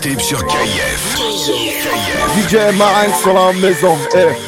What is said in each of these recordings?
mixtape sur KF. DJ Marine sur la maison. Eh.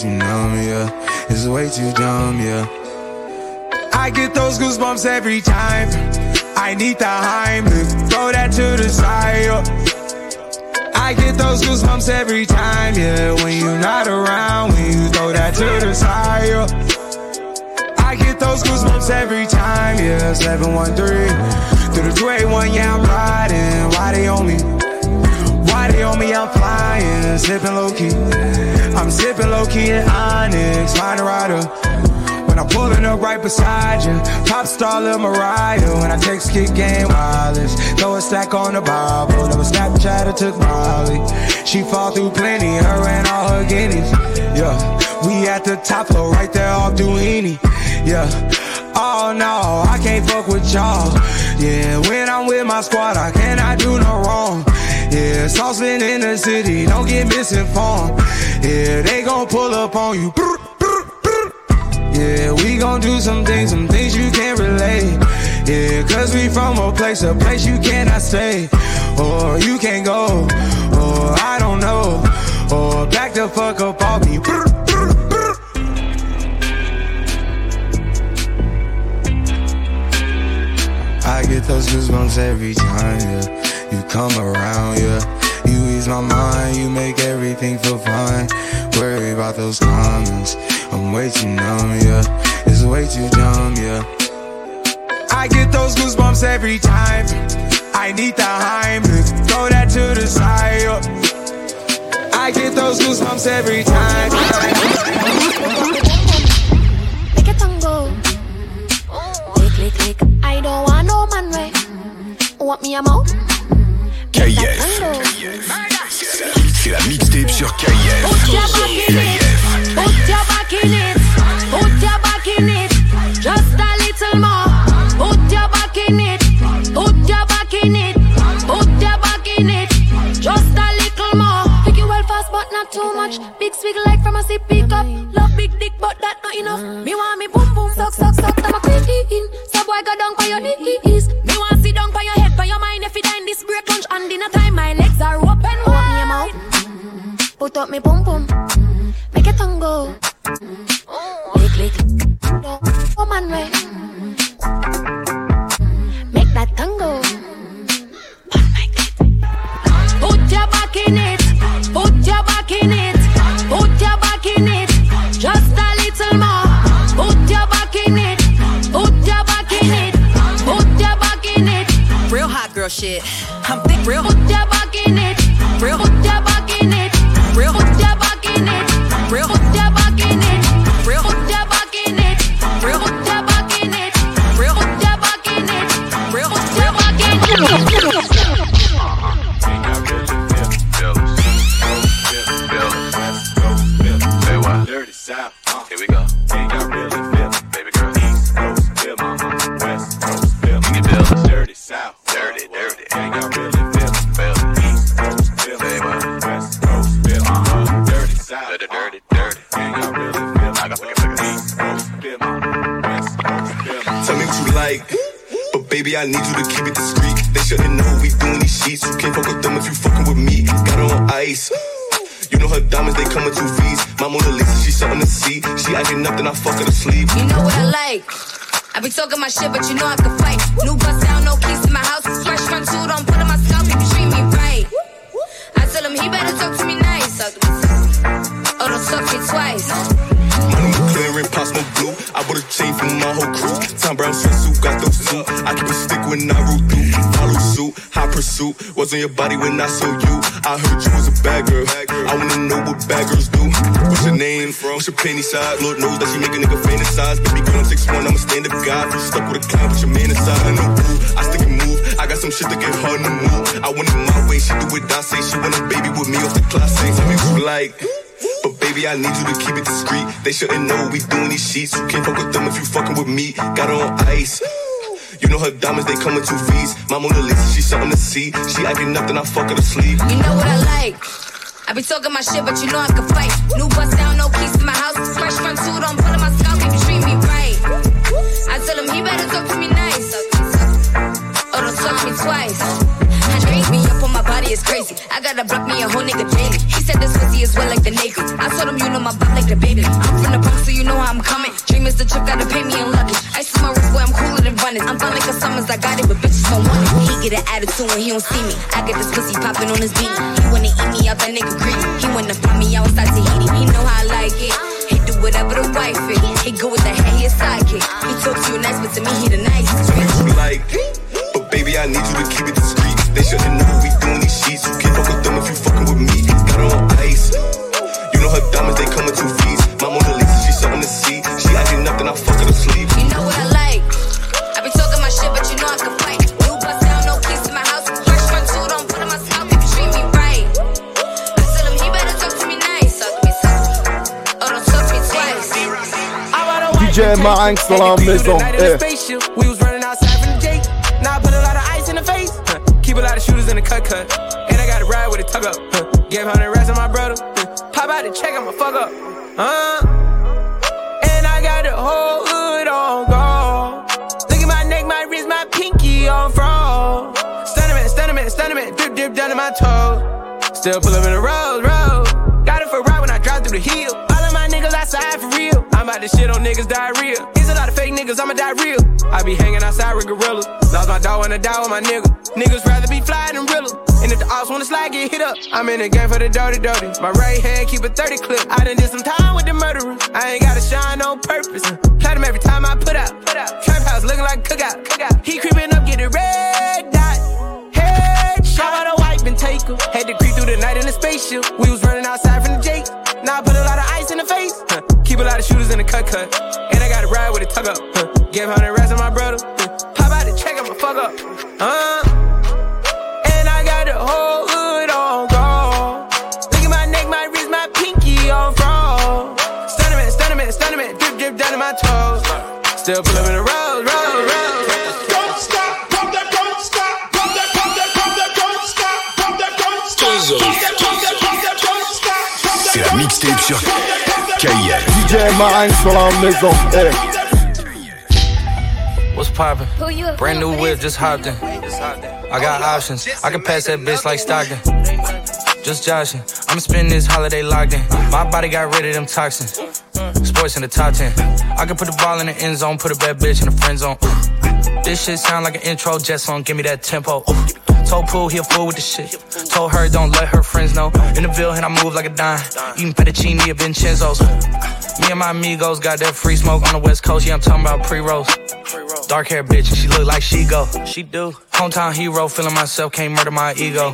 Too numb, yeah. It's way too dumb, yeah. I get those goosebumps every time. I need the Heimlich, throw that to the side. Yeah. I get those goosebumps every time, yeah. When you're not around, when you throw that to the side. Yeah. I get those goosebumps every time, yeah. 713 through the 281, yeah, I'm riding. Why they on me? They on me? I'm flying, sipping low key. I'm zipping low key in Onyx, find a rider. When I'm pulling up right beside you, pop star Lil Mariah. When I text kick game wireless, throw a stack on the Bible. Never Snapchat or took Molly. She fall through plenty, her and all her guineas. Yeah, we at the top floor, right there off Duini. Yeah. Oh no, I can't fuck with y'all. Yeah, when I'm with my squad, I cannot do no wrong. Yeah, saucepan in the city, don't get misinformed. Yeah, they gon' pull up on you. Yeah, we gon' do some things, some things you can't relate. Yeah, cause we from a place, a place you cannot stay. Or you can't go, or I don't know. Or back the fuck up off me. I get those goosebumps every time, yeah you come around, yeah. You ease my mind, you make everything feel fine. Worry about those comments, I'm way too numb, yeah. It's way too dumb, yeah. I get those goosebumps every time. I need the Heimlich, throw that to the side. Yeah. I get those goosebumps every time. Make a tango. Click, click, click. I don't want no man way. Want me a mouth? KIF. C'est la mixtape sur KIF. Put your back in it. Put your back in it. Put your back in it. Just a little more. Put your back in it. Put your back in it. Put your back in it. Just a little more. Pick you well fast, but not too much. Big swig like from a sip pick up. Love big dick, but that not enough. Me want me boom boom, suck suck Put up me boom boom. Make it tango. Click click. Oh man way. Make that tango. Put your back in it. Put your back in it. Put your back in it. Just a little more. Put your back in it. Put your back in it. Put your back in it. Real hot girl shit. I'm thick, real. Put your back in it. Real. Put your back in it. Baby, I need you to keep it discreet. They shouldn't know we doing these sheets. You can't fuck with them if you fucking with me. Got her on ice. You know her diamonds, they come with two V's. My Mona Lisa, she's something to see. She acting up, then I fuck her to sleep. You know what I like. I be talking my shit, but you know I can fight. New bust down, no keys to my house. Fresh front two, don't put on my scalp, if you treat me right. I tell him he better talk to me nice. Oh, don't to me twice. Blue. I bought a chain for my whole crew. Thom Browne sweatsuit, got those two. I keep a stick when I root through. Follow suit, high pursuit. Was on your body when I saw you. I heard you was a bad girl. I wanna know what bad girls do. What's your name? What's your penny size? Lord knows that she make a nigga fantasize. Baby girl, I'm 6'1, I'm a stand up guy. Stuck with a clown, put your man inside. I know who. I stick and move. I got some shit that get hard to move. I want it my way. She do it, I say. She want a baby with me off the class. Tell me you like. Baby, I need you to keep it discreet. They shouldn't know we doing these sheets. You can't fuck with them if you fucking with me. Got her on ice. You know her diamonds, they come in two V's. My Mona Lisa, she's something to see. She acting then I fuck her to sleep. You know what I like. I be talking my shit, but you know I can fight. New bust down, no keys to my house. Fresh front two, don't in my scalp if you treat me right. I tell him he better talk to me nice. Or don't talk to me twice. Body is crazy. I gotta block me a whole nigga daily. He said this pussy is wet like the naked. I told him you know my butt like the baby. I'm from the Bronx, so you know how I'm coming. Dream is the trip, gotta pay me in luggage. I see my wrist, boy, I'm cooler than running. I'm fun like a summers, I got it, but bitches don't want it. He get an attitude when he don't see me. I get this pussy popping on his beat. He wanna eat me out, that nigga greedy. He wanna find me outside Tahiti. He know how I like it. He do whatever the wife is. He go with the hair, he a sidekick. He talk to you nice, but to me he the nicest. What like. But baby, I need you to keep it discreet. They shouldn't know we doing DJ Marinx dans la maison. We was running outside from the gate. Now I put a lot of ice in the face. Huh. Keep a lot of shooters in the cut cut. And I got to ride with a tug up. Huh. Gave 100 rats on my brother. Huh. Pop out the check, I'ma fuck up. Uh. And I got the whole hood on guard. Look at my neck, my wrist, my pinky on fraud. Stunning man, stunning man, stunning man. Drip, drip down to my toes. Still pull up in the road, road. Real. To shit on niggas diarrhea. It's a lot of fake niggas, I'ma die real. I be hanging outside with gorillas. Lost my dog when I die with my nigga. Niggas rather be fly than realer. And if the ops wanna slide, get hit up. I'm in the game for the dirty, dirty. My right hand keep a 30 clip. I done did some time with the murderer. I ain't gotta shine on purpose. Platinum every time I put out. Put out. Trap house looking like cookout. cookout. He creeping up, get a red dot. Headshot. A wipe and take her? Had to creep through the night in a spaceship. We was running outside from the Jake. Now I put a Huh. Keep a lot of shooters in the cut cut. And I got to ride with a tug up. Huh. Gave 100 rats on my brother. Huh. Pop out the check, I'ma fuck up. Uh. And I got the whole hood on guard. Look at my neck, my wrist, my pinky on fraud. Stunning man, stunning man, stunning man. Drip, drip down to my toes. Still pull up in the road, road, road. Don't stop, pump that, don't stop, pump that, pump that, pump that, don't stop, pump that, don't stop, pump that, pump that, pump that, don't stop, C'est la mixtape sur KIF. DJ Marinx dans la maison. Eh. What's poppin'? Brand new whip, just hopped in. I got options. I can pass that bitch like Stockton. Just joshing. I'ma spend this holiday locked in. My body got rid of them toxins. Sports in the top 10. I can put the ball in the end zone, put a bad bitch in the friend zone. This shit sound like an intro jet song, give me that tempo. Told Pooh he a fool with the shit. Told her don't let her friends know. In the Ville, and I move like a dime. Eating fettuccine at Vincenzo's. Me and my amigos got that free smoke on the west coast. Yeah, I'm talking about pre-rolls. Dark hair bitch, and she look like she go. She do. Hometown hero, feeling myself, can't murder my ego.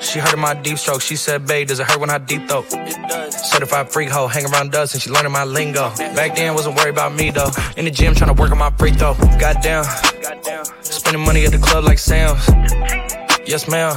She heard of my deep stroke. She said, babe, does it hurt when I deep throat? Certified freak hoe, hang around dust, and she learning my lingo. Back then, wasn't worried about me though. In the gym, trying to work on my free throw. Goddamn. Spending money at the club like Sam's. Yes, ma'am.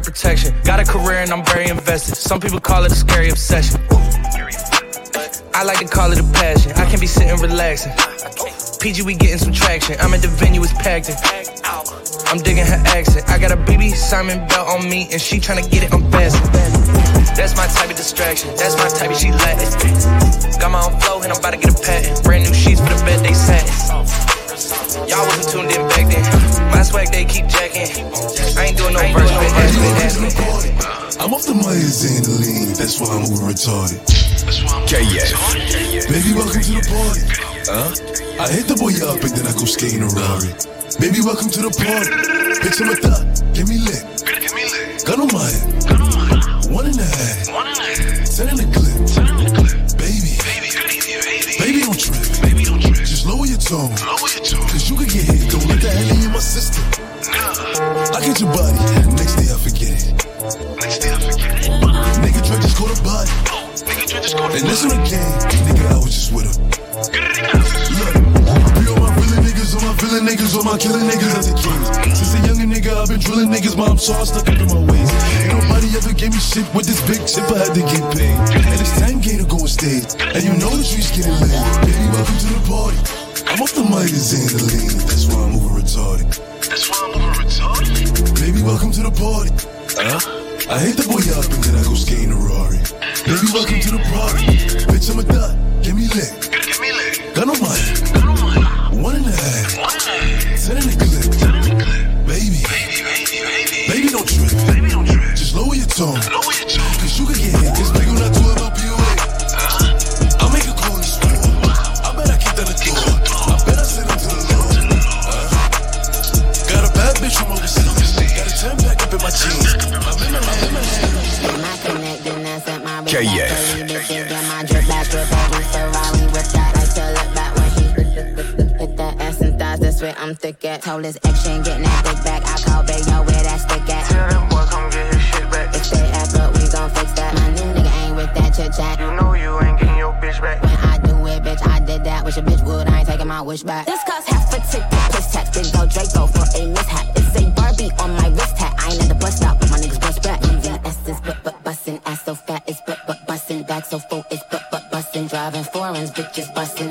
protection. Got a career and I'm very invested. Some people call it a scary obsession. I like to call it a passion. I can be sitting relaxing. PG, we getting some traction. I'm at the venue, it's packed in. I'm digging her accent. I got a BB Simon belt on me, and she tryna get it unfastened. That's my type of distraction. That's my type of she Latin. Got my own flow, and I'm about to get a patent. Brand new sheets for the bed they satin. Y'all wasn't tuned in back then. My swag they keep jacking. I ain't doing no verse, been asking, asking. I'm off the Myers and the lean, that's why I'm over retarded. KIF. Baby, welcome to the party. Huh? I hit the boy up and then I go skating in a Rari. Baby, welcome to the party. Bitch, I'm a thot, Give me lit. Gun on my head. One and a half. Ten in the clip. Baby. Baby, Baby don't trip. Baby don't trip. Just lower your tone. Lower your tongue. Cause you could get hit. Don't let that hell in my system. I get your body. Next day I forget it. Nigga Dre just caught a body. And this on the game, nigga, I was just with her. Look, be all my villain niggas, all my villain niggas, all my killing niggas as a kid. Since a younger nigga, I've been drilling niggas, mom saw I stuck up in my ways. Ain't nobody ever gave me shit with this big chip, I had to get paid. And it's 10K to go on stage, and you know the streets getting laid. Baby, welcome to the party. I'm off the mic and the lean, that's why I'm over retarded. That's why I'm over retarded? Baby, welcome to the party. Huh? I hit the boy up and then I go skate in a Rari. Baby, welcome to the party. Bitch, I'm a thot, Give me lit. Give me lit. Gun on my head. One and a half. Ten in the clip. Baby. Baby, baby, baby. Baby, don't trip. Baby, don't trip. Just lower your tone. lower your tone. Cause you can get hit. This big on that KIF. I'm thick at told his action, getting that big back. I call Bayo where that stick at. Tell them boy come get his shit back. If they act up, we gon' fix that. My new nigga ain't with that chit chat. You know you ain't getting your bitch back. When I do it, bitch, I did that. Wish a bitch would, I ain't taking my wish back. This cost half a ticket, piss tax. Big go Draco for a mishap. It's a Barbie on my wrist hat. I ain't at the bus stop, but my niggas bustin', back so full, it's but but bustin', driving foreigns, bitches bustin'.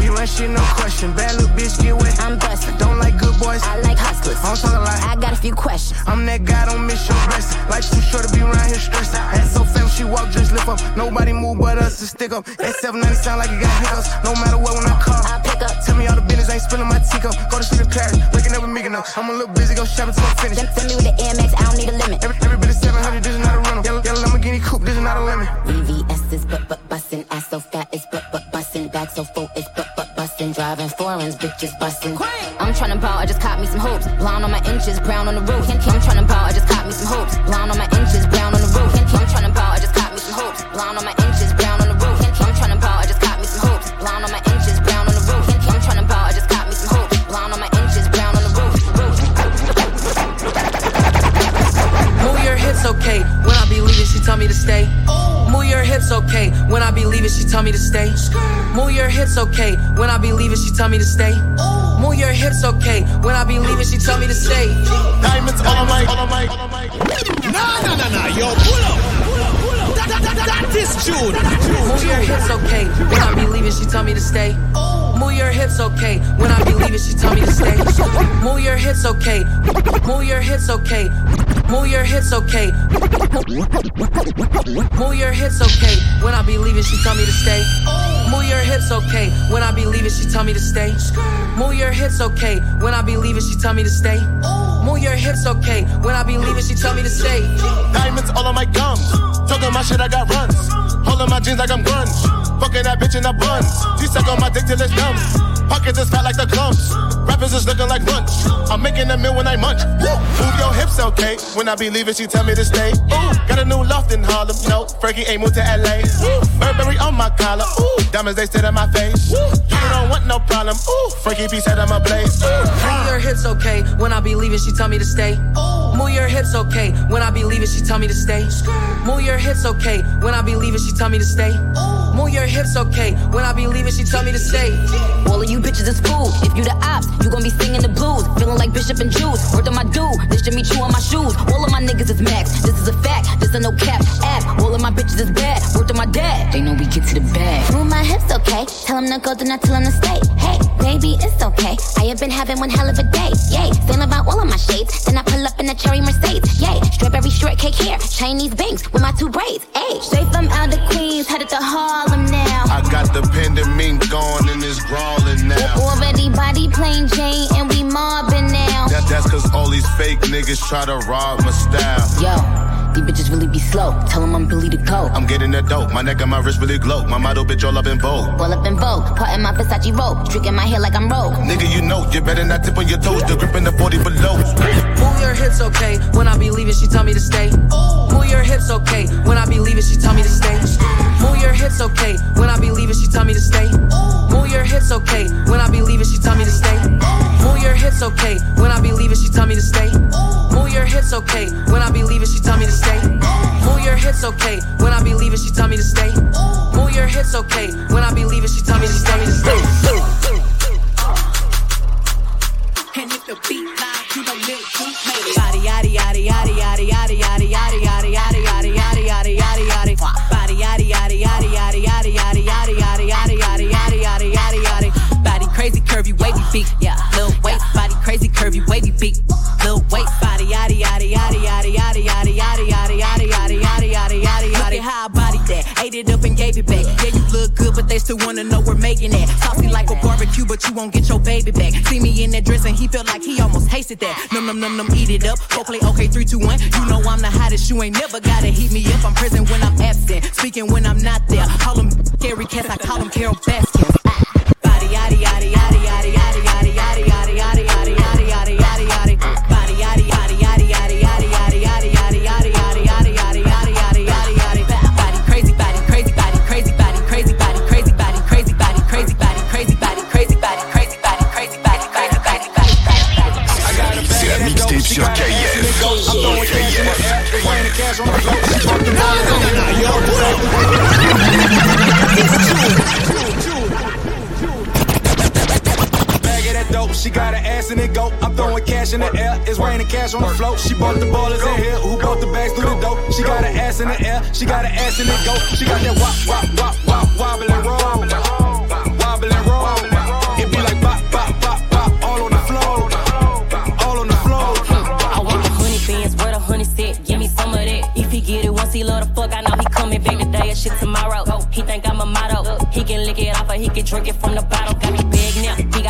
We run shit, no question. Bad little bitch, get wet. I'm bustin'. Don't like good boys. I like hustlers. I don't talk a lot. I got a few questions. I'm that guy, don't miss your blessing. Life too short to be around here stressed. Ass so fat, she walk, just lift up. Nobody move but us to stick up. That 790 sound like it got hiccups. No matter what, when I call, I pick up. Tell me all the business, I ain't spilling my tico. Go to sleep in Paris, waking up with me, no. I'm a little busy, go shopping till I'm finished. Send, send me with the AMX, so it's but but bustin', driving foreigns, bitches bustin'. I'm tryna ball, I just caught me some hoops. Blonde on my inches, brown on the roof. I'm tryna ball, I just caught me some hoops. Blonde on my inches, brown on the roof. I'm tryna ball, I just caught me some hoops. Blonde on my she tell me to stay. Move your hips, okay. When I be leaving, she tell me to stay. Move your hips, okay. When I be leaving, she tell me to stay. Diamonds all on my, on my. Nah, nah, nah, nah, yo, pull up. That is June. Move your hips, okay. When I be leaving, she tell me to stay. Move your hips, okay. When I be leaving, she tell me to stay. Move your hips, okay. Move your hips, okay. Move your hips, okay. Move your hips, okay. When I be leaving, she tell me to stay. Move your hips, okay. When I be leaving, she tell me to stay. Move your hips, okay. When I be leaving, she tell me to stay. Move your hips, okay. When I be leaving, she tell me to stay. Diamonds all on my gums. Talking my shit, I got runs. Holding my jeans like I'm grunge. Fucking that bitch in the buns. She suck on my dick till it's numb. Pockets is fat like the clumps. Rappers is looking like lunch. I'm making a meal when I munch. Woo. Move your hips, okay? When I be leaving, she tell me to stay. Ooh, got a new loft in Harlem. No, Frankie ain't moved to LA. Burberry on my collar. Ooh, diamonds they sit in my face. You don't want no problem. Ooh, Frankie P said I'm a blaze. Move your hips, okay? When I be leaving, she tell me to stay. Move your hips, okay? When I be leaving, she tell me to stay. Move your hips, okay? When I be leaving, she tell me to stay. Move your hips, okay? When I be leaving, she tell me to stay. All of you bitches is fool. If you the ops, you gon' be singing the blues. Feeling like Bishop and Juice. Worth on my dude. This Jimmy Choo on my shoes. All of my niggas is max. This is a fact. This a no cap app. All of my bitches is bad. Worth on my dad. They know we get to the bag. Move my hips, okay? Tell him to go, then I tell him to stay. Hey, baby, it's okay. I have been having one hell of a day. Yay, saying about all of my shades. Then I pull up in a cherry Mercedes. Yay, strawberry shortcake hair. Chinese banks with my two braids. Hey, straight from out the Queens, headed to Harlem now. I got the pandemic gone and it's brawling now. Already body plain Jane and we mobbing now. That, that's cause all these fake niggas try to rob my style. Yo, these bitches really be slow. Tell them I'm Billy the Goat. I'm getting that dope. My neck and my wrist really glow. My model bitch all up in vogue. All up in Vogue. Caught in my Versace robe. Streaking my hair like I'm Rogue. Nigga, you know, you better not tip on your toes. The grip in the 40 below. Move your hips, okay? When I be leaving, she tell me to stay. Move your hips, okay? When I be leaving, she tell me to stay. Move your hips, okay? When I be leaving, she tell me to stay. Move your hips, okay? When I be leaving, she tell me to stay. Move your hips, okay? When I be leaving, she tell me to stay. Move your hips, okay? When I be leaving, she tell me to stay. Move your hips, okay? When I be leaving, she tell me to stay. Move your hips, okay? When I be leaving, she tell me to stay. Stay. And if the beat loud, you know Lil Juke made it. Body yaddy yaddy yaddy yaddy yaddy yaddy yaddy yaddy yaddy yaddy yaddy yaddy yaddy yaddy. Body yaddy yaddy yaddy yaddy yaddy yaddy yaddy yaddy yaddy yaddy yaddy yaddy yaddy yaddy. Body crazy curvy wavy beat, yeah. Lil waist, body crazy curvy wavy beat. Back. Yeah, you look good, but they still wanna know we're making it. Saucy like a barbecue, but you won't get your baby back. See me in that dress and he felt like he almost tasted that. Num num num num, eat it up. Play okay, three, two, one. You know I'm the hottest. You ain't never gotta heat me up. I'm present when I'm absent, speaking when I'm not there. Call him scary cats, I call him Carole Baskin. Dope, she got her ass in it go. I'm throwing cash in the air, it's raining cash on the float. She bought the ballers in here, who bought the bags through the dope. She got her ass in the air, she got her ass in it go. She got that wop, wop, wop, wop, wobble and roll. Wobble and roll. It be like bop, bop, bop, bop, all on the floor. All on the floor. I want the honey fans, where the honey sit. Give me some of that. If he get it once, he love the fuck. I know he coming back today and shit tomorrow. He think I'm a motto. He can lick it off or he can drink it from the bottle. Got me big now. He got plenty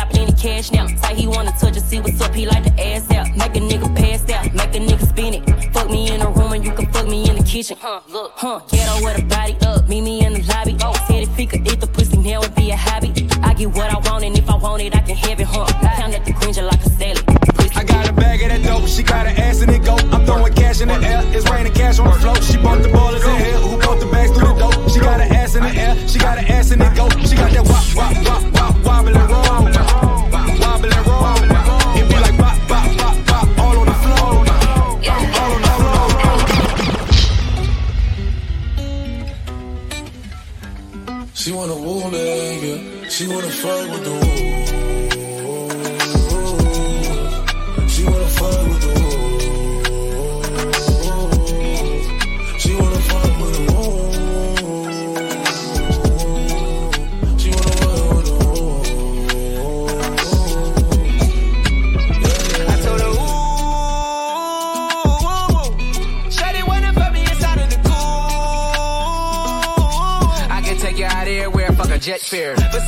cash now. Say he wanna touch it, see what's up. He like the ass out. Make a nigga pass out. Make a nigga spin it. Fuck me in the room and you can fuck me in the kitchen. Huh, look, huh. Ghetto with a body up. Meet me in the lobby. Oh, said if he could eat the pussy, now would be a hobby. I get what I want and if I want it, I can have it, huh. Count at the green like a salad. I got a bag of that dope, she got her ass in it go. I'm throwing cash in the air, it's raining cash on the float. She bought the ballers in here, who bought the bags through the dope. She got her ass in the air, she got her ass in it go. She got that wop, wop, wop,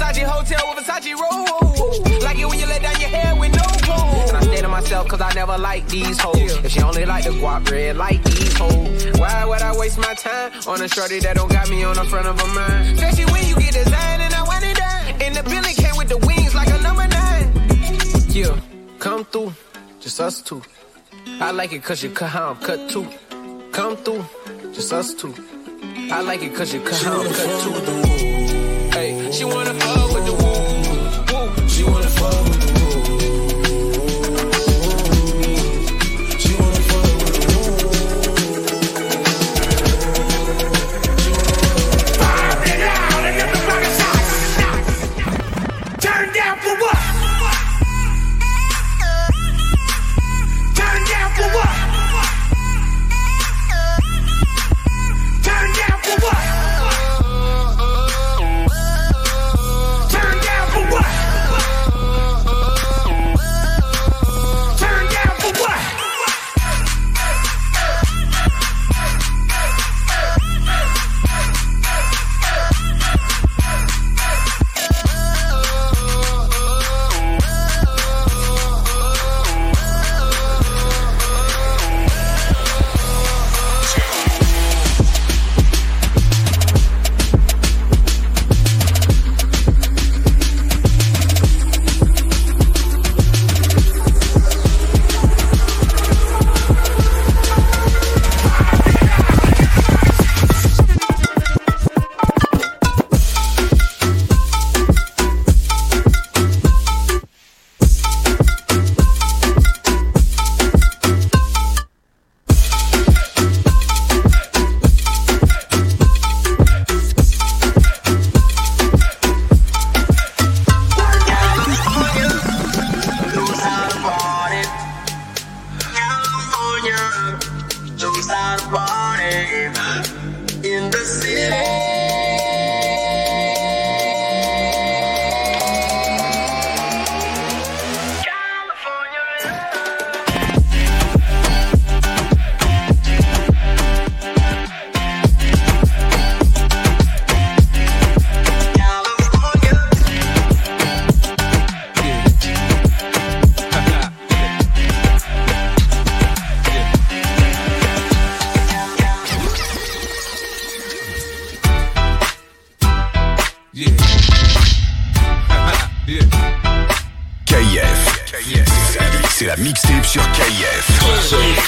Versace hotel with Versace robe, Like it when you let down your hair with no clothes. And I stay to myself cause I never like these hoes. If she only like the guap red, like these hoes. Why would I waste my time on a shorty that don't got me on the front of a mind? Especially when you get designed and I want it done. And the Billy came with the wings like a number nine. Yeah, come through, just us two. I like it cause you cut how I'm cut too. Come through, just us two. I like it cause you cut how I'm cut too. She wanna fuck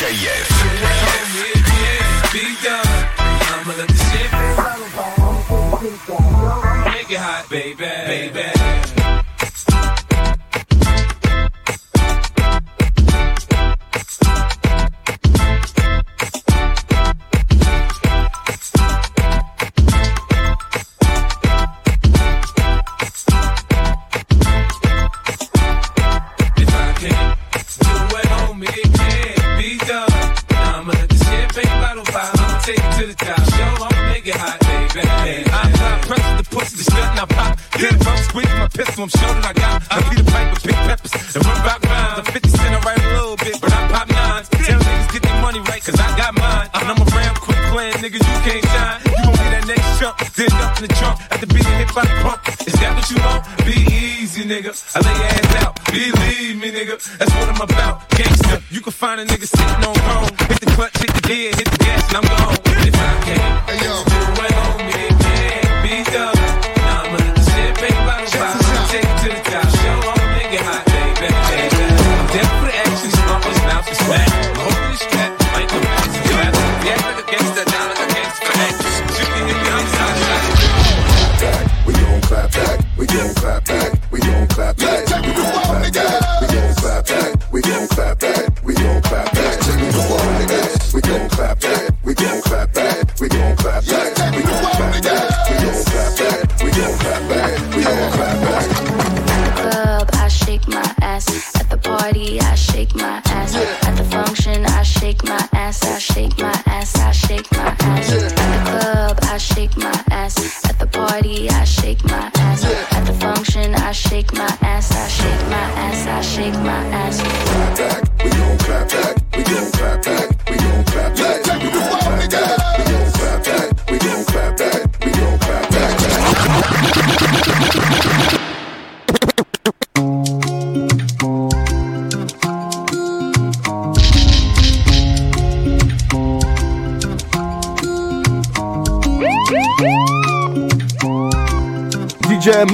DJF.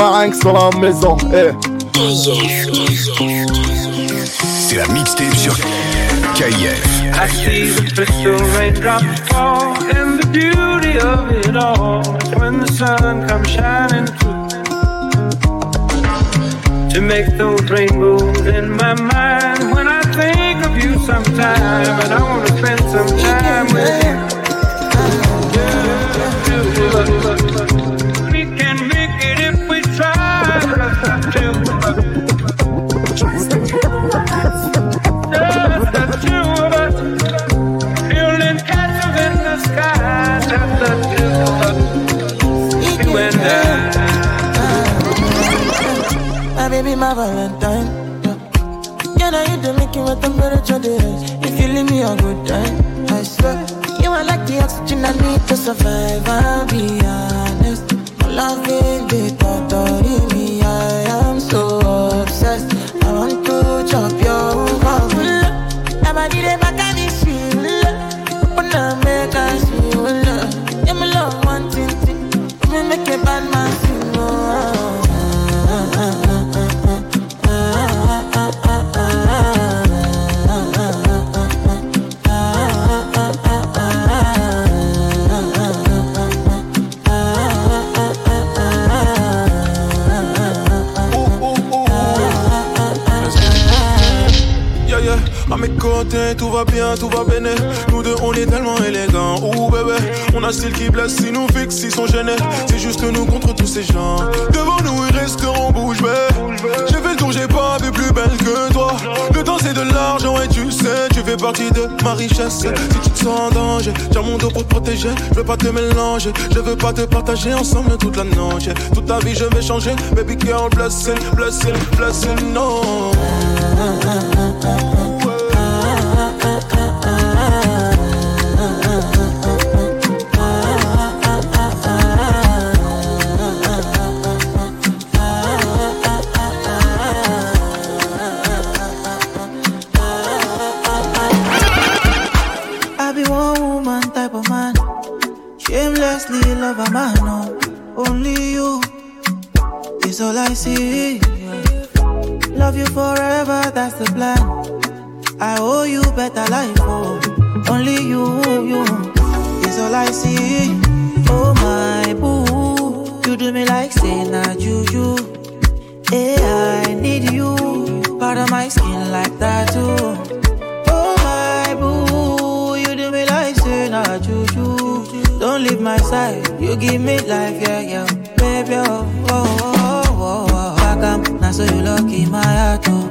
Marinx sur la maison. Eh. C'est la mixtape sur KIF. I see the crystal raindrops fall, and the beauty of it all is when the sun comes shining through. To make those rainbows in my mind when I think of you sometime, and I wanna spend some time with you. Valentine. Yeah, yeah now you the making with temperature days. If you leave me a good time, I swear. You are like the oxygen I need to survive. I'll be honest. Tout va bien. Nous deux, on est tellement élégants. Ouh, bébé, on a style qui blesse, si nous fixe, ils sont gênés. C'est juste nous contre tous ces gens. Devant nous, ils resteront bouche bée. J'ai fait le tour, j'ai pas vu plus belle que toi. Le temps, c'est de l'argent, et tu sais, tu fais partie de ma richesse. Si tu te sens en danger, tiens mon dos pour te protéger. Je veux pas te mélanger, je veux pas te partager ensemble toute la noche. Toute ta vie, je vais changer. Baby girl, blessing, blessing, blessing, no. My side, you give me life, yeah, yeah, baby, oh, oh, oh, oh, oh. oh. Back am, now so you lucky my heart, oh.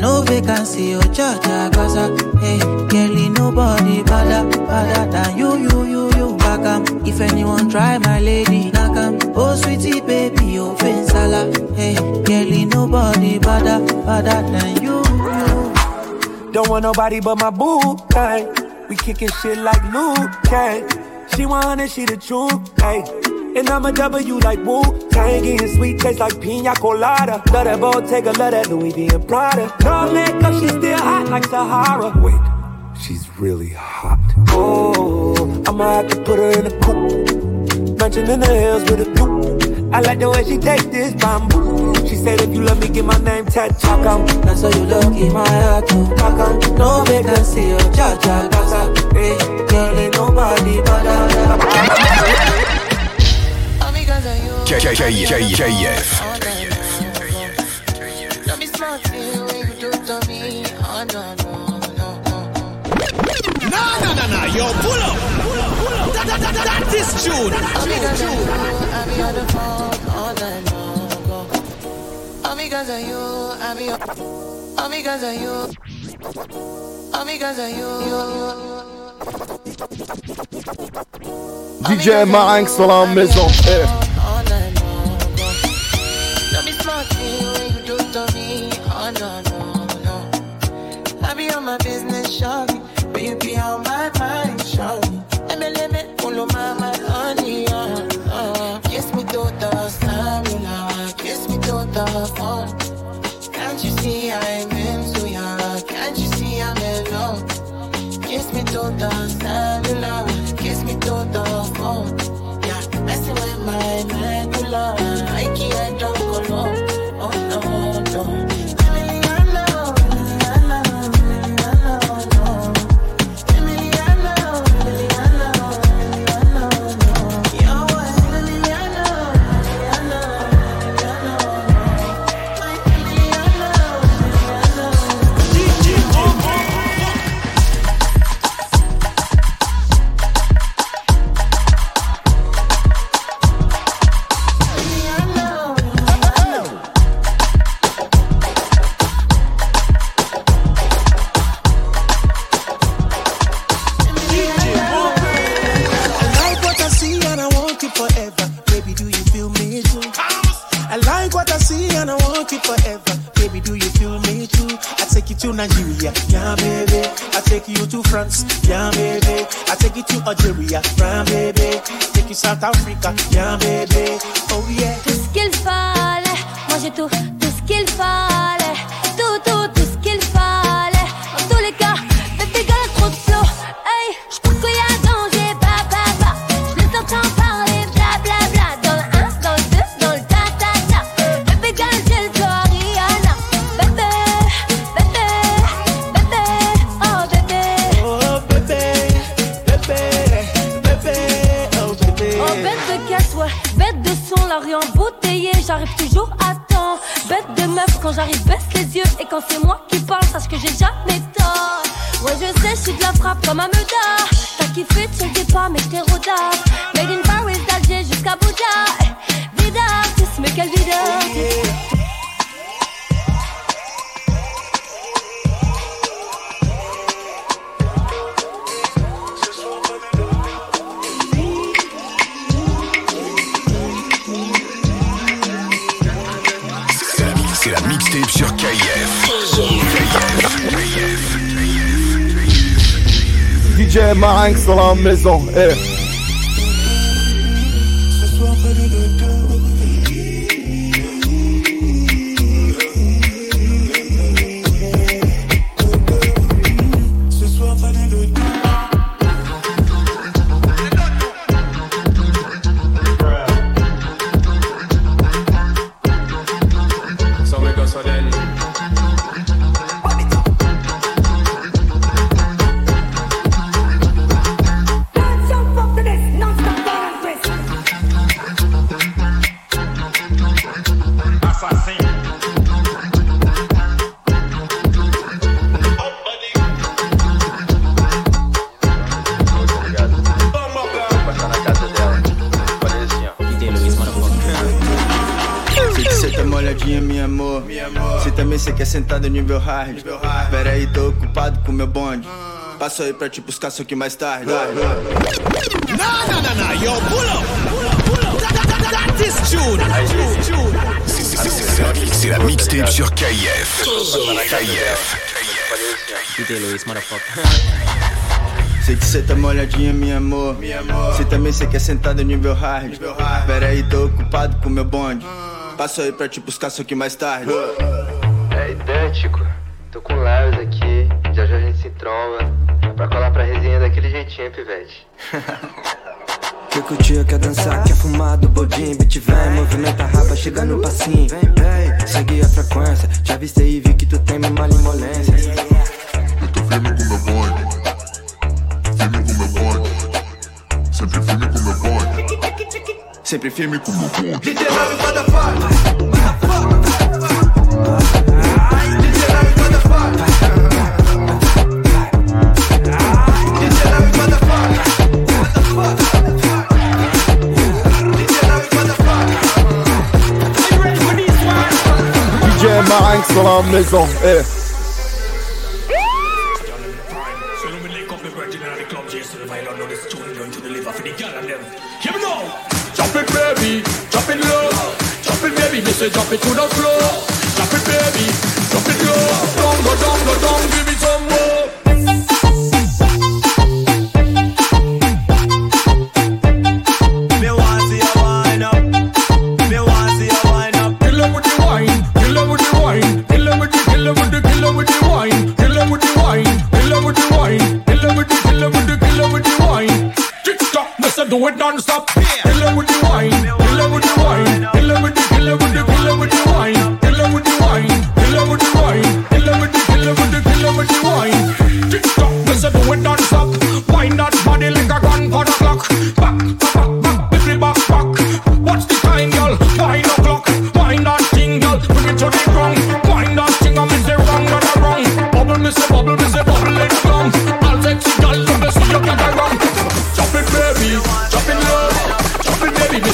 No vacancy, oh, cha cha gaza. Hey, girlie, nobody better, better than you, you, you, you. Back if anyone try my lady, knock am. Oh, sweetie, baby, oh, sala. Hey, girlie, nobody better, better than you, you. Don't want nobody but my boo, hey. We kicking shit like Luke, hey. She want it, she the truth, hey. And I'm a W like woo, tangy and sweet taste like pina colada. Love that Bottega, love that Louis V and Prada. No makeup, she still hot like Sahara. Wait, she's really hot. Oh, I'ma have to put her in a coupe. Mansion in the hills with a view. I like the way she takes this bamboo. She said if you love me, get my name tattooed. How come? That's how you look in my heart, too. How come? No vacancy, oh, cha cha gaza. Hey, girl, ain't nobody. Don't be smart, feel when you do to me. Oh, no, no, no, no. No, no, no, no, yo, pull up. Pull up, pull up. That, that, that, that is June. Because of you, I be on the phone all night long. All because of you, I be on. All because of you. All because of you. DJ Marinx sur la maison. Eh. All night long. Don't be smart, me tota, to the cellular, kiss me to the phone. Yeah, messing with my medulla. Eh, marin que la maison, eh. nível hard. Hard. Pera aí, tô ocupado com meu bonde. Passo aí pra te buscar, só que mais tarde. Não, não, não, não, yo, pull up, pull up, pull up. That, that, that, that is tune. C'est la mixtape sur KIF. KIF. DJ Luiz, motherfucker. Sei que cê tá molhadinha, minha amor. Minha amor. Cê também cê quer é sentada nível hard. nível hard. Pera aí, tô ocupado com meu bonde. Ah. Passo aí pra te buscar, só que mais tarde. Uh. Tico? Tô com o Lars aqui, já já a gente se trova. É pra colar pra resenha daquele jeitinho, pivete. Quer curtir, quer dançar, quer fumar do bodinho Beat vem, movimenta a raba, chega no passinho Vem, vem, segue a frequência Já avistei e vi que tu tem uma malimolência Eu tô firme com meu bonde Firme com meu bonde Sempre firme com meu bonde Sempre firme com meu bonde DJ Love Motherfucker dans la maison. Hey. Drop it, baby, drop it it, baby, to the floor. It, baby, drop it low.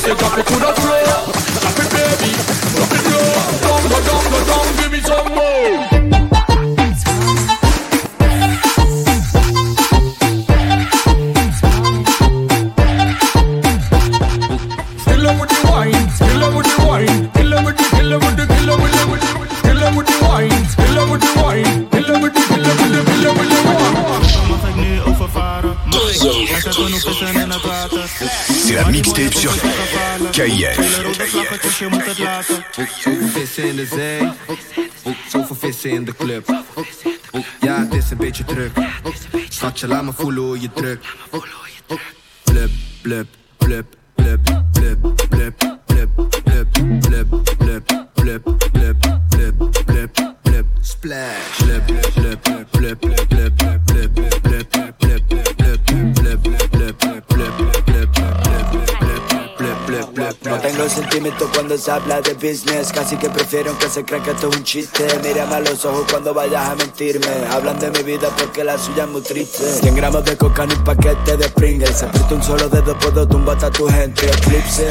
say drop it to the Vissen in de zee? Zoveel vissen in de club. Ja, het is een beetje druk. Schatje, laat me voelen hoe je drukt. Se habla de business Casi que prefiero que se crean que esto es un chiste. Mírame a los ojos cuando vayas a mentirme. Hablan de mi vida porque la suya es muy triste. 100 gramos de coca en un paquete de Pringles. Aprieto un solo dedo, puedo tumbar a tu gente. Eclipse,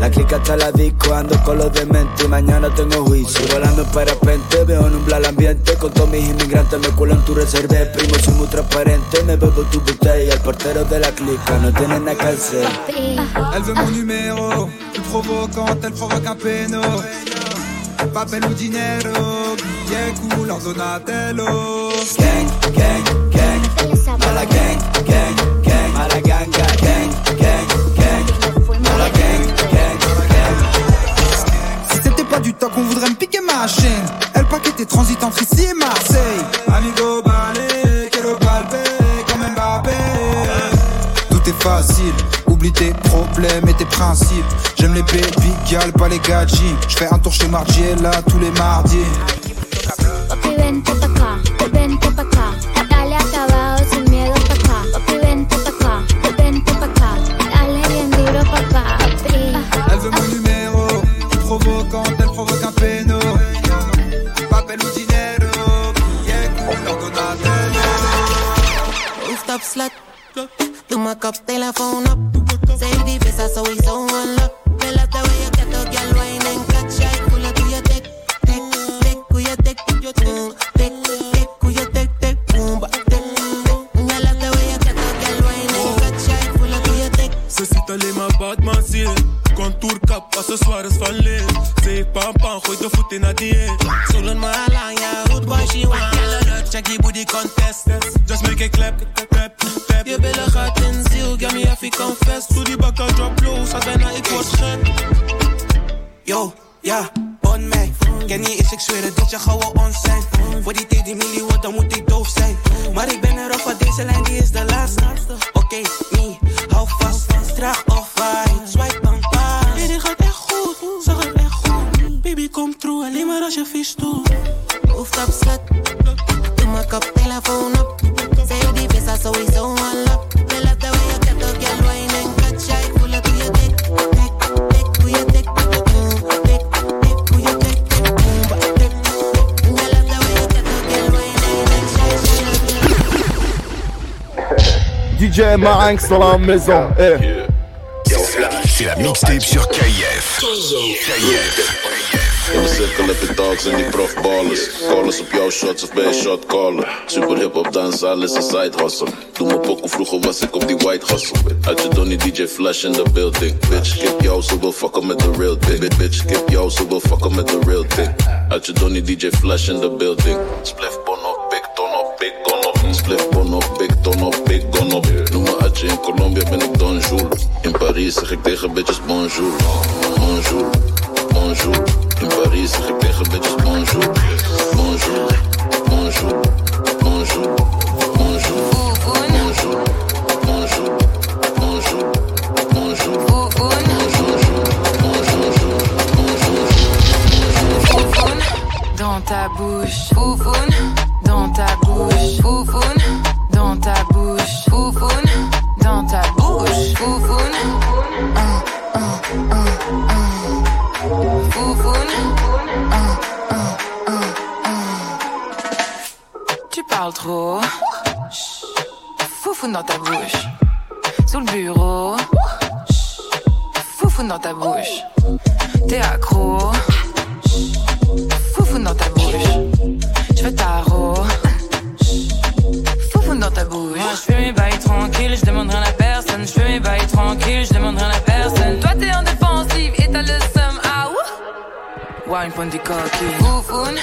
la clica hasta la disco Ando con los dementes. Y mañana tengo juicio. Volando en parapente, veo nublar el ambiente. Con todos mis inmigrantes me cuelo en tu reserve. Primo, soy muy transparente, me bebo tu botella. El portero de la clica no tiene nada que hacer. Elle veut mon plus provocante, elle provoque un péno. Papel ou dinero, billet couleur Donatello. Gang, gang, gang, a la gang, gang, gang, a la gang, gang, gang, la gang, gang, gang. Si c'était pas du temps qu'on voudrait me piquer ma chaîne, elle paquet transit entre ici et Marseille. Amigo balé, le balbé, comme Mbappé. Tout est facile, oublie tes problèmes et tes principes. J'aime les girls, pas les gadgets. J'fais un tour chez Margiela tous les mardis. DJ Marinx la maison. Eh. C'est la mixtape sur KIF. KIF. In de cirkel heb je dogs en die profballers. Callers op jouw shots of bij een shot caller. Super hip hop dans, alles een side hustle. Doe me pokoe, vroeger was ik op die white hustle. Had je Donnie DJ Flash in the building. Bitch, kip jou, ze wil fucken met the real thing. Bitch, bitch, kip jou, ze wil fucken met the real thing. Had je Donnie DJ Flash in the building. Spliff bon Spliff bon op, ton op, big gun Atje, in Colombia ben ik Don Jules. In Parijs zeg bonjour. Bonjour, bonjour. In Parijs zeg ik tegen bitches bonjour. Bonjour, bonjour, bonjour, bonjour. Bonjour, bonjour, bonjour, bonjour. Dans ta bouche, foufoune, dans ta bouche, foufoune, dans ta bouche, foufoune, dans ta bouche, foufoune. Un, un, un, un. Foufoune. Un, un, un, un. Tu parles trop. Foufoune dans ta bouche. Sous le bureau. Foufoune dans ta bouche. T'es accro. Foufoune dans ta bouche. Je veux ta. Foufoune dans ta bouche. Moi je fais mes bails tranquilles, je demande rien à personne. Je fais mes bails tranquilles, je demande rien à personne. Toi t'es en défensive et t'as le seum. Ah ouh. Wine point du coquille. Foufoune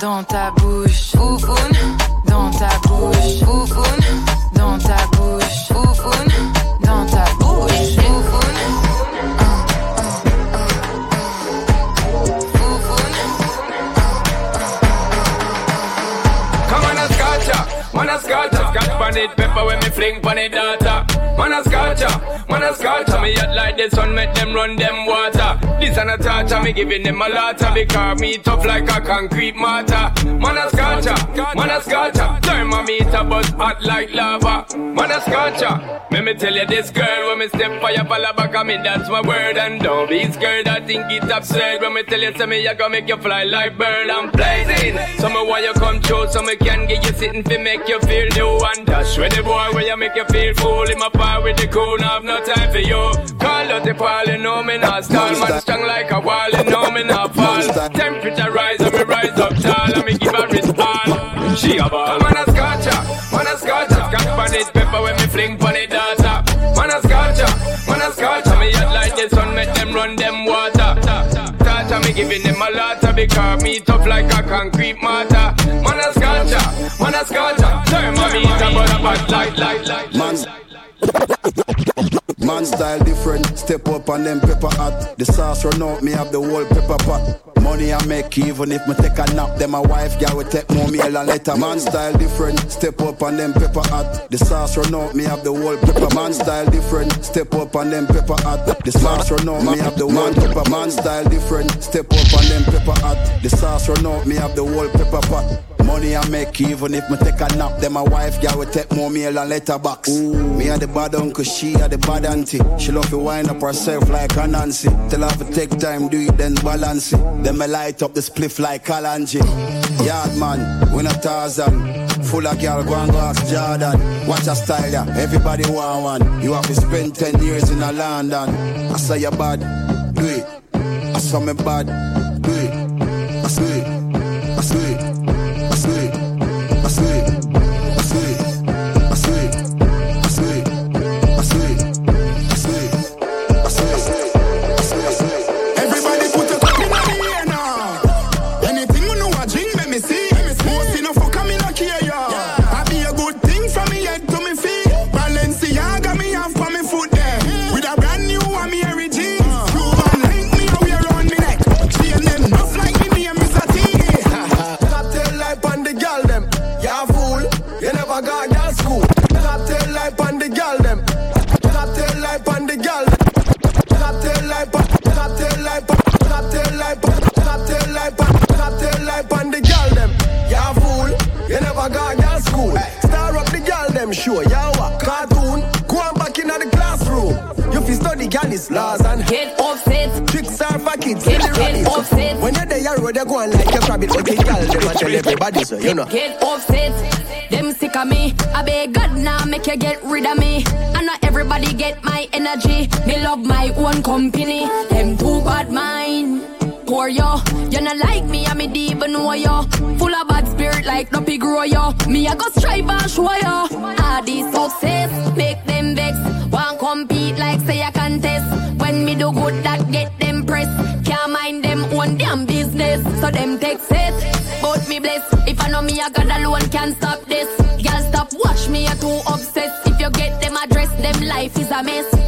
dans ta bouche. Foufoune dans ta bouche. Foufoune dans ta bouche. Foufoune dans ta bouche. Foufoune Man, a scatter it, pepper when me fling on it data. Man a scorcher, man a scorcher. Me hot like the sun, make them run them water. This an a torture, me giving them a lotta because me tough like a concrete mortar. Man a scorcher, man a scorcher. Thermometer but hot like lava. Man a scorcher. Let me tell you this girl when me step for your follow back on me, that's my word. And don't be scared, I think it's absurd. When me tell you, to me, I gonna make you fly like bird. I'm blazing. So me want you come true, so me can get you sitting fi make you feel new. And dash with the boy where you make you feel full. In my power with the cool, now have no time for you. Call out the pal, you know me not stall. Man strong like a wall, you know me not fall. Temperature rise, and me rise up tall. And me give her his all. She a ball. Man a scotcha, man a scotcha. Scotch pan it, pepper when me fling pan it data. Man a scotcha, man a scotcha. Me like the sun, make them run them water. Giving them a lot because me tough like a concrete mortar. Man a scotcha, man a scotcha. Thermometer but a bad light, light, light. Man. Man style different, step up and then pepper hot. The sauce run out, me have the whole pepper pot. Money I make even if me take a nap. Then my wife girl will take more meal and later. Man style different, step up and then pepper hot. The sauce run out, me have the whole pepper. Man style different, step up and then pepper hot. The sauce run out, me have the whole pepper. Man style different, step up and then pepper hot. The sauce run out, me have the whole pepper pot. Money I make even if me take a nap. Then my wife girl will take more meal and letterbox. Ooh, me a the bad uncle, she a the bad auntie. She love to wind up herself like a Nancy. Tell her to take time, do it then balance it. Then me light up the spliff like Kalanji. Yard man, we not Tarzan. Full of girl, go and go ask Jordan. Watch a style, yeah. Everybody want one. You have to spend 10 years in a London. I say you bad, do it. I saw me bad, do it. I it, I it, I it, I say laws and get offset. Tricks are for kids. Get- Get offset. When you're there, road, you go on like a rabbit. But the girl them and tell everybody so you know. Get offset. Them sick of me. I beg God now make you get rid of me. I know everybody get my energy. Me love my own company. Them too bad mind. Poor yo, you not like me, I me deep even know yo. Full of bad spirit like no pig grow yo. Me I go strive and show yo. All these success So them take it. But me bless. If I know me I got alone can't stop this. Girl stop watch me I too obsessed. If you get them address them life is a mess.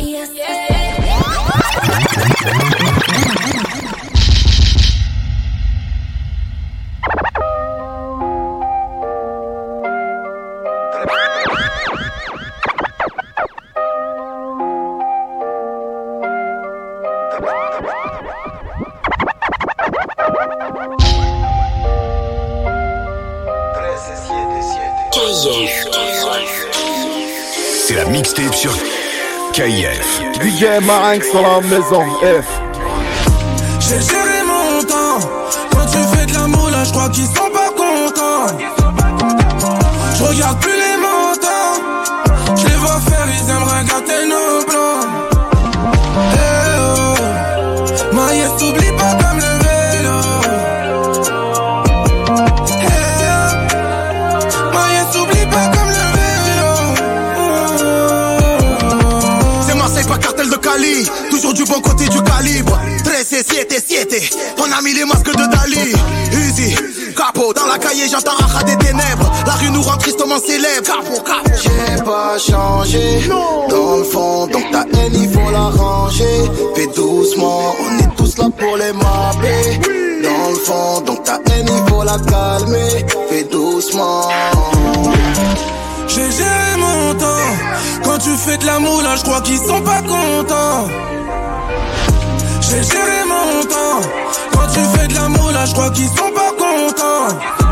Mixtape sur KIF. DJ Marinx dans la maison. F. J'ai géré mon temps. Quand tu fais de l'amour, là, je crois qu'ils sont pas contents. Je regarde plus 13 et 7 et 7. On a mis les masques de Dali. Uzi, capot. Dans la cahier, j'entends Acha des ténèbres. La rue nous rend tristement célèbre. Capot, capot. J'ai pas changé dans le fond, donc ta haine il faut la ranger. Fais doucement, on est tous là pour les mapper. Dans le fond, donc ta haine il faut la calmer. Fais doucement. J'ai géré mon temps. Quand tu fais de la moula, je crois qu'ils sont pas contents. J'ai géré. Quand tu fais de la moula, je crois qu'ils sont pas contents.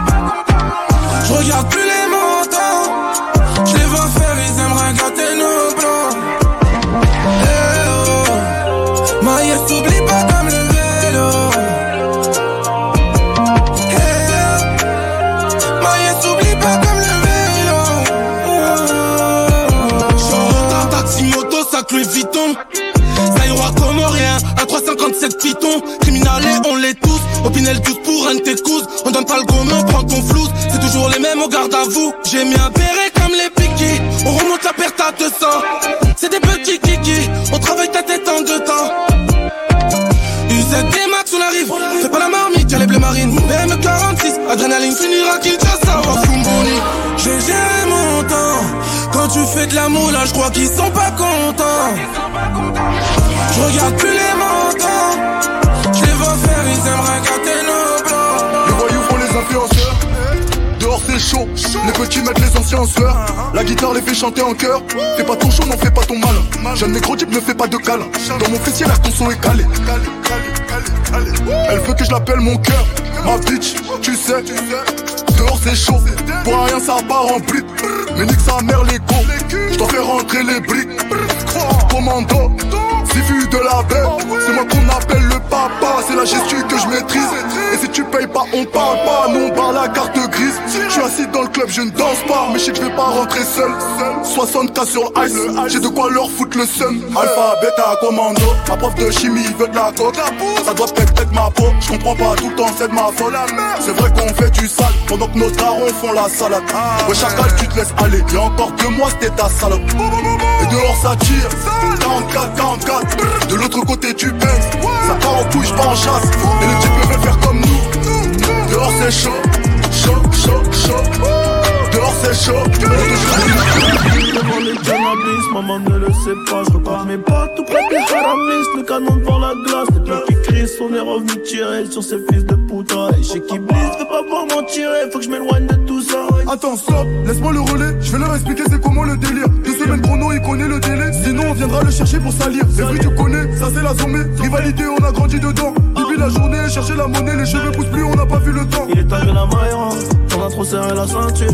357 Python. Criminalés, on les tous. Opinel 12 pour un de tes couses. On donne pas le gomme, on prend ton flouze. C'est toujours les mêmes, on garde à vous. J'ai mis un béret comme les piquis. On remonte la perte à 200. C'est des petits kikis. On travaille ta tête en deux temps. UZD Max, on arrive. Fais pas la marmite, y'a les bleus marines. BM46, adrénaline finira Kinshasa. Wafumboni. J'ai géré mon temps. Quand tu fais de la moula, je crois qu'ils sont pas contents. Je regarde plus les montants. Les voyous font les influenceurs. Dehors c'est chaud, les petits mettent les anciens en sueur. La guitare les fait chanter en chœur. Fais pas ton show, n'en fais pas ton mal. Jeune négro type ne fais pas de câlin. Dans mon fessier, la ton son est calé. Elle veut que je l'appelle mon cœur. Ma bitch, tu sais. Dehors c'est chaud, pour rien ça part en bride. Mais nique sa mère les go. Je dois faire rentrer les briques. Commando, si vu de la baie, c'est moi qu'on appelle C'est la gestu que je maîtrise. Et si tu payes pas, on parle pas. Non, on parle la carte grise. Je suis assis dans le club, je ne danse pas. Mais je sais que je vais pas rentrer seul. 60k sur ice, j'ai de quoi leur foutre le seum. Alpha, bêta, commando. Ma prof de chimie veut de la coke. Ça doit peut-être être ma peau. Je comprends pas tout le temps, c'est de ma faute. C'est vrai qu'on fait du sale pendant que nos darons font la salade. Ouais, chacal, tu te laisses aller. Y'a encore deux mois, c'était ta salope. Et dehors, ça tire. 44, 44. De l'autre côté, tu baisses. En couille, pas en chasse. Et les types veulent faire comme nous. Dehors, c'est chaud. Chaud, chaud, chaud. Dehors, c'est chaud. Devant les cannabis, maman ne le sait pas. Je repars mes pas tout près des haramis. Le canon devant la glace, les bleus qui crient. On est revenu tirer sur ces fils de poutre. Et chez qui blisse, veux pas voir m'en tirer. Faut que je m'éloigne de. Attends, stop, laisse-moi le relais. Je vais leur expliquer c'est comment le délire. Deux semaines chrono, il connaît le délai. Sinon, on viendra le chercher pour salir. C'est vrai, tu connais, ça c'est la zombie. Rivalité, on a grandi dedans. La journée, chercher la monnaie, les cheveux poussent plus, on n'a pas vu le temps. Il est arrivé la Mayra, on a trop serré la ceinture.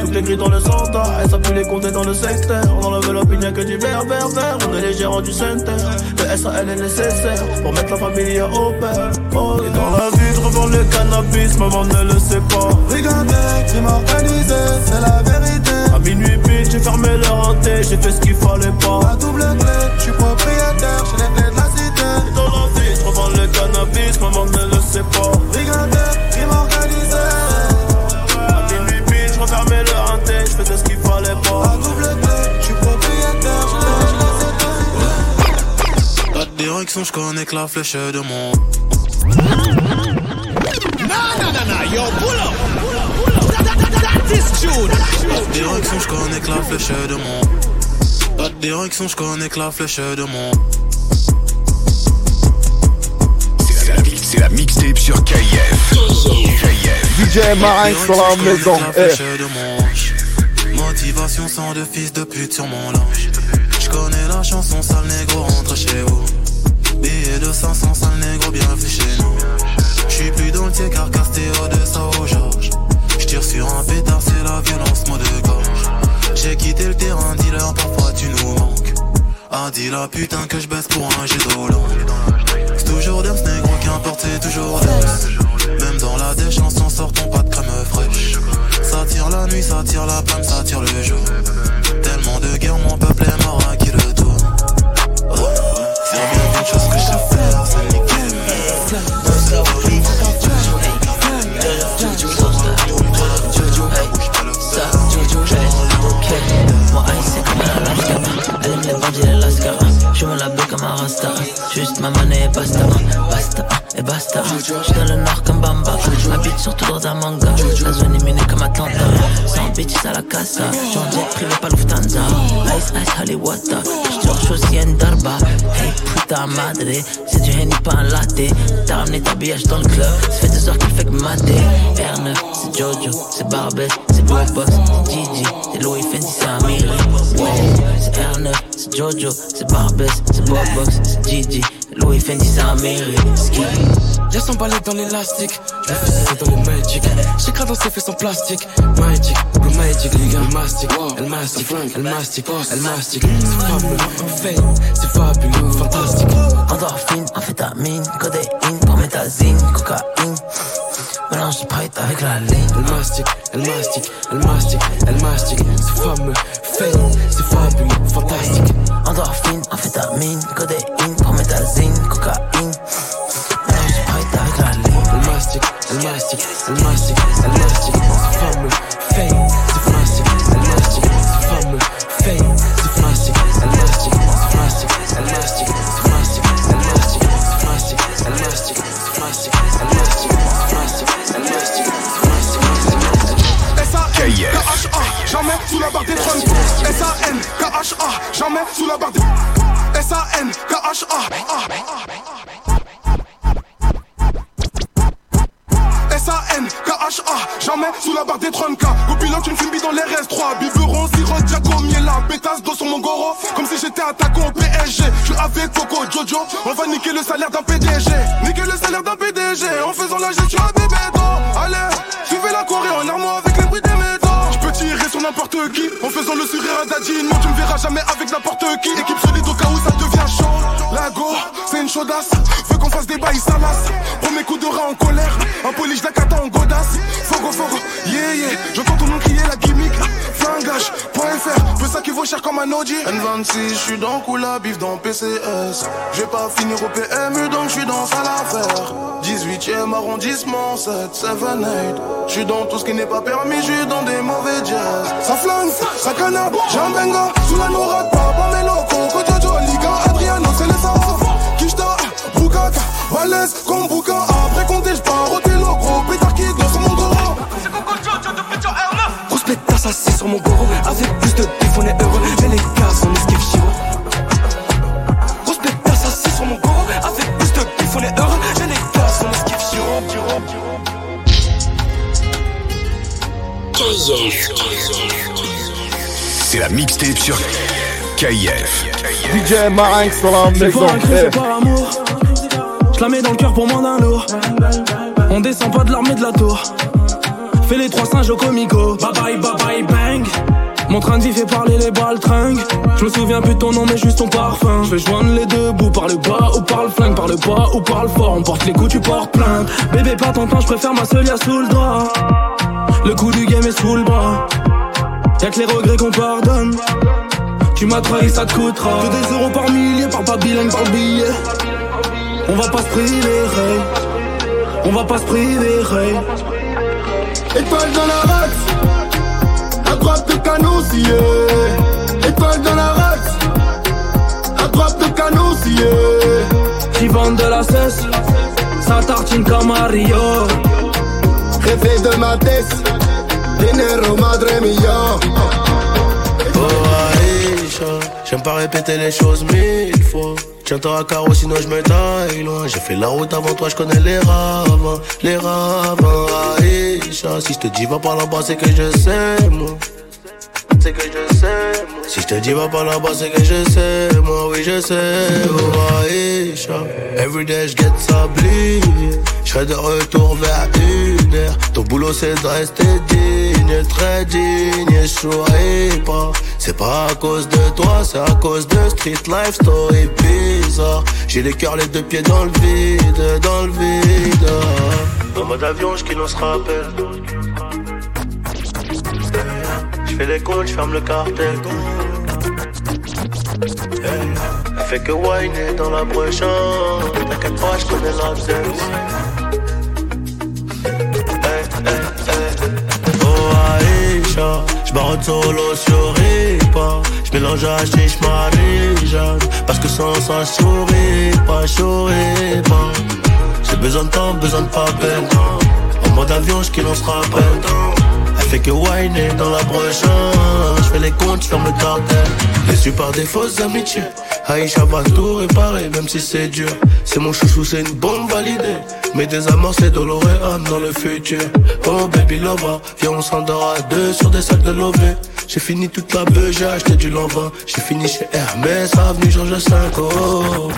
Toutes les grilles dans le centre, et ça pue les compter dans le secteur. On enlève l'opinion que du vert, vert, vert. On est les gérants du center. Le SAL est nécessaire pour mettre la famille au père. Oh, et dans la vie, je revends le cannabis, maman ne le sait pas. Regardez, crime organisé, c'est la vérité. À minuit pile, j'ai fermé leur hanté, j'ai fait ce qu'il fallait pas. La double clé, je suis propriétaire, j'ai les clés de la cité. Et dans la la ne le sait pas. À pile, je refermais le rinté, je ce qu'il fallait pas. À double je propriétaire, que la flèche de mon. Direction, que la flèche de mon. Direction, je connais que la flèche de mon. C'est la, mixtape sur KF. KF. DJ Marin sur la maison. Eh. Motivation sans de fils de pute sur mon linge. Je connais la chanson, sale négro, rentre chez vous. Billet de 500, sale négro, bienvenue chez nous. J'suis plus dans le tiers car Castéo de ça au Georges. J'tire sur un pétard, c'est la violence, mot de gorge. J'ai quitté le terrain, dealer, parfois tu nous manques. Ah, dis la putain que je baisse pour un jet d'eau toujours Dems, négro, qu'importe, c'est toujours Dems. Même dans la dèche, on sort, ton pas de crème fraîche. Ça tire la nuit, ça tire la panne, ça tire le jour. Tellement de guerre, mon peuple est mort à qui le tour? C'est bien une chose que je sais faire, c'est niquer. Dans le nord comme Bamba. Habite surtout dans un manga. La zone est comme Atlanta. Sans bêtises à la casa. J'en jet privé pas Lufthansa. Ice, ice, Hollywood. J'tire choisi en darba. Hey, puta madre. C'est du Henny, pas un latte. T'as ramené ta billage dans le club. Ça fait deux heures qu'il fait que mater. R9, c'est Jojo, c'est Barbet, c'est Bobox, c'est Gigi, c'est Louis Fendi, c'est Amiri. Wow, c'est R9, c'est Jojo, c'est Barbet, c'est Bobox, c'est Gigi, Louis Fendi, c'est Amiri. Laisse balai dans l'élastique, je fais dans le magic. J'ai cadencé fait son plastique. Magic, le magic, les gars, mastic, elle mastic, elle mastic, elle mastic. C'est fabuleux, fame, c'est fabuleux, fantastique. Endorphine, amphétamine, codéine, prométhazine, cocaïne. Mélange Sprite avec la ligne. Elle mastique, elle mastique, elle mastique, elle mastique. C'est fameux, fame, c'est fabuleux, fantastique. Endorphine, amphétamine, codéine, prométhazine, cocaïne. Mélange Sprite avec la ligne. Jamais sous la barre des S-A-N-K-H-A S-A-N-K-H-A, jamais sous la barre des 30K Au pilote une fumée dans les RS3 Biberon, sirop, Giacomo, Miela Pétasse dos sur mon goro Comme si j'étais attaquant au PSG Je suis avec Coco, Jojo. On va niquer le salaire d'un PDG Niquer le salaire d'un PDG En faisant la gestion à Non tu me verras jamais avec n'importe qui. Équipe solide au cas où ça devient chaud. La go, c'est une chaudasse. Veux qu'on fasse des bails salaces Premier coup de rat en colère. Un polish d'acata en godasse. Fogo fogo, yeah yeah. J'entends tout cher comme un Audi. N26, je suis dans Koula, bif dans PCS Je vais pas finir au PMU donc je suis dans sale affaire 18ème arrondissement, 7, 7, 8 Je suis dans tout ce qui n'est pas permis, je suis dans des mauvais jazz Ça flingue, ça canard, j'ai un benga Sous la nourade, papa, mes locaux. Kojojo, Liga, Adriano, c'est les enfants Kishta, Bukaka, Valès, comme Grosse pétasse assis sur mon goro Avec plus de bif on est heureux Mais les gars on esquive chiro Grosse pétasse assis sur mon goro Avec plus de bif on est heureux Mais les gars on esquive chiro C'est la mixtape sur KIF. DJ Marinx dans la C'est maison. pas c'est par amour. Je la mets dans le cœur pour moins d'un lourd. On descend pas de l'armée de la tour. Fais les trois singes au comico. Bye bye, bye bye, bang. Mon train de vie fait parler les balles tringues. Je me souviens plus de ton nom, mais juste ton parfum. Je vais joindre les deux bouts par le bas ou par le flingue, par le bas ou par le fort. On porte les coups, tu portes plainte. Bébé, pas ton temps, je préfère ma seule sous le doigt. Le coup du game est sous le bras. Y'a que les regrets qu'on pardonne. Tu m'as trahi, ça te coûtera. Que des euros par millier, par pas bilingue, par billet. On va pas se priver. On va pas se priver. Étoile dans la race. À droite de canosier Étoile dans la race. À droite de canosier Qui vendent de la cesse, ça tartine comme Mario. Rêver de ma tête Dinero madre mia Oh Aïcha, j'aime pas répéter les choses mille fois. Tiens-toi à carreau, sinon je me taille loin. J'ai fait la route avant toi, je connais les ravins, les ravins. Aïcha, si je te dis va par là-bas, c'est que je sais, moi. C'est que je sais, moi. Si je te dis va par là-bas, c'est que je sais, moi, oui, je sais. Oh Aïcha, everyday je get sablié. Je de retour vers une heure. Ton boulot, c'est de rester très digne. Souris pas. C'est pas à cause de toi, c'est à cause de street life story bizarre. J'ai les cœurs les deux pieds dans le vide, dans le vide. En mode avion, on se rappelle. Je fais les comptes, ferme le cartel. Elle fait que whiner dans la prochaine. T'inquiète pas, je connais l'absence. Aïcha, j'barre solo sur Ripa J'mélange à chiche Marie-Jeanne Parce que sans ça souris pas, souris pas J'ai besoin de temps, besoin de pas peine En mode avion, j'qu'il on se rappelle Elle fait que whiner dans la broche. Je fais les comptes, ferme le cartel. Déçu par des fausses amitiés. Aïcha va tout réparer, même si c'est dur. C'est mon chouchou, c'est une bombe validée. Mais des amours, c'est Doloréane dans le futur. Oh baby lover, viens on s'endort à deux sur des sacs de lové. J'ai fini toute la beuh, j'ai acheté du lambin. J'ai fini chez Hermès, avenue Georges 5. Oh.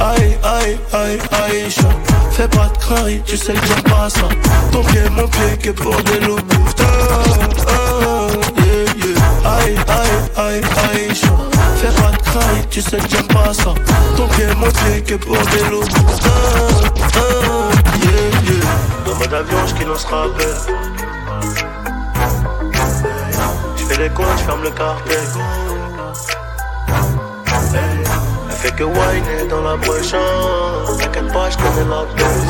Aïe, aïe, aïe, Aïcha Fais pas de crainte, tu sais que j'aime pas ça Ton pied, mon pied, que pour des loups ah. Aïe, aïe, aïe, Aïcha Fais pas de crainte, tu sais que j'aime pas ça. Ton pied, mon pied, que pour des loups. Putain, ah, yeah, yeah. Dans mode avion, je n'en sera belle. J'fais les comptes, j'ferme le cartel Elle fait que whiner dans la brèche. T'inquiète pas, j'connais la baisse.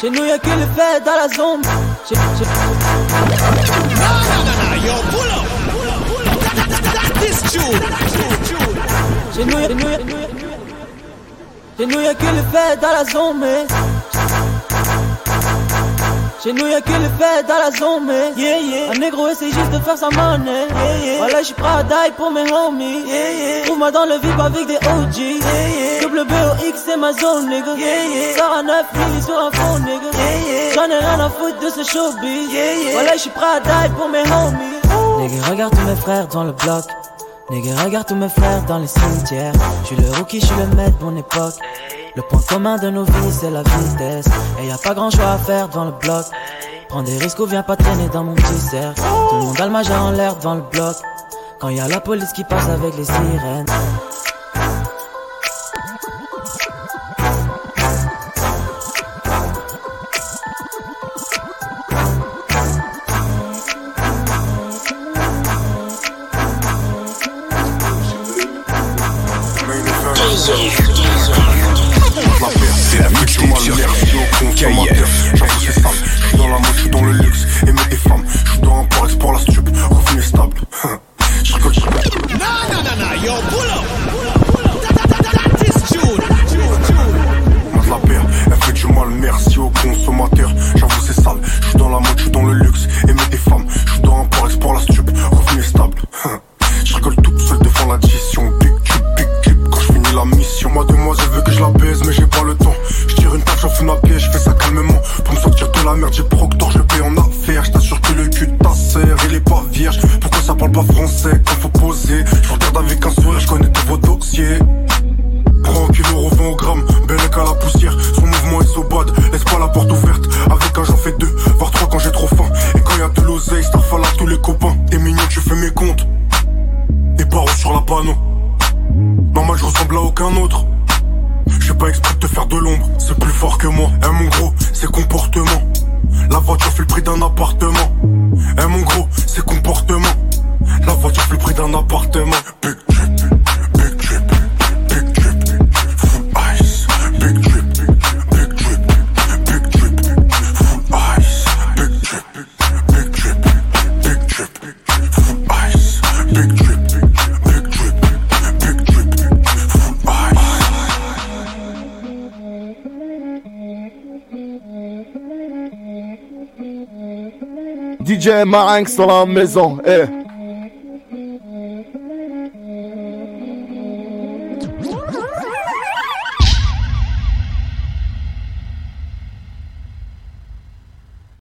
Chez nous y'a que les fêtes dans la zone yo, pull up. Pull up, pull up. That, that, that, that is June. J'ai j'ai j'ai noué que le fait dans la zone, mais. Chez nous y'a que les fêtes dans la zone, mais yeah, yeah. Un négro essaie juste de faire sa monnaie, yeah, yeah. Voilà, j'suis prêt à die pour mes homies, yeah, yeah. Trouve-moi dans le VIP avec des OG, yeah, yeah. WBOX c'est ma zone, nigga, yeah, yeah. Sors à 9 milli sur un fond, nigga, yeah, yeah. J'en ai rien à foutre de ce showbiz, yeah, yeah. Voilà, j'suis prêt à die pour mes homies. Nigga, regarde tous mes frères dans le bloc. Nigga, regarde tous mes frères dans les cimetières. J'suis le rookie, j'suis le maître de mon époque. Le point commun de nos vies, c'est la vitesse. Et y a pas grand choix à faire dans le bloc. Prends des risques ou viens pas traîner dans mon petit cercle. Tout le monde a le majeur en l'air devant le bloc. Quand y a la police qui passe avec les sirènes. KIF. DJ Marinx dans la maison, eh.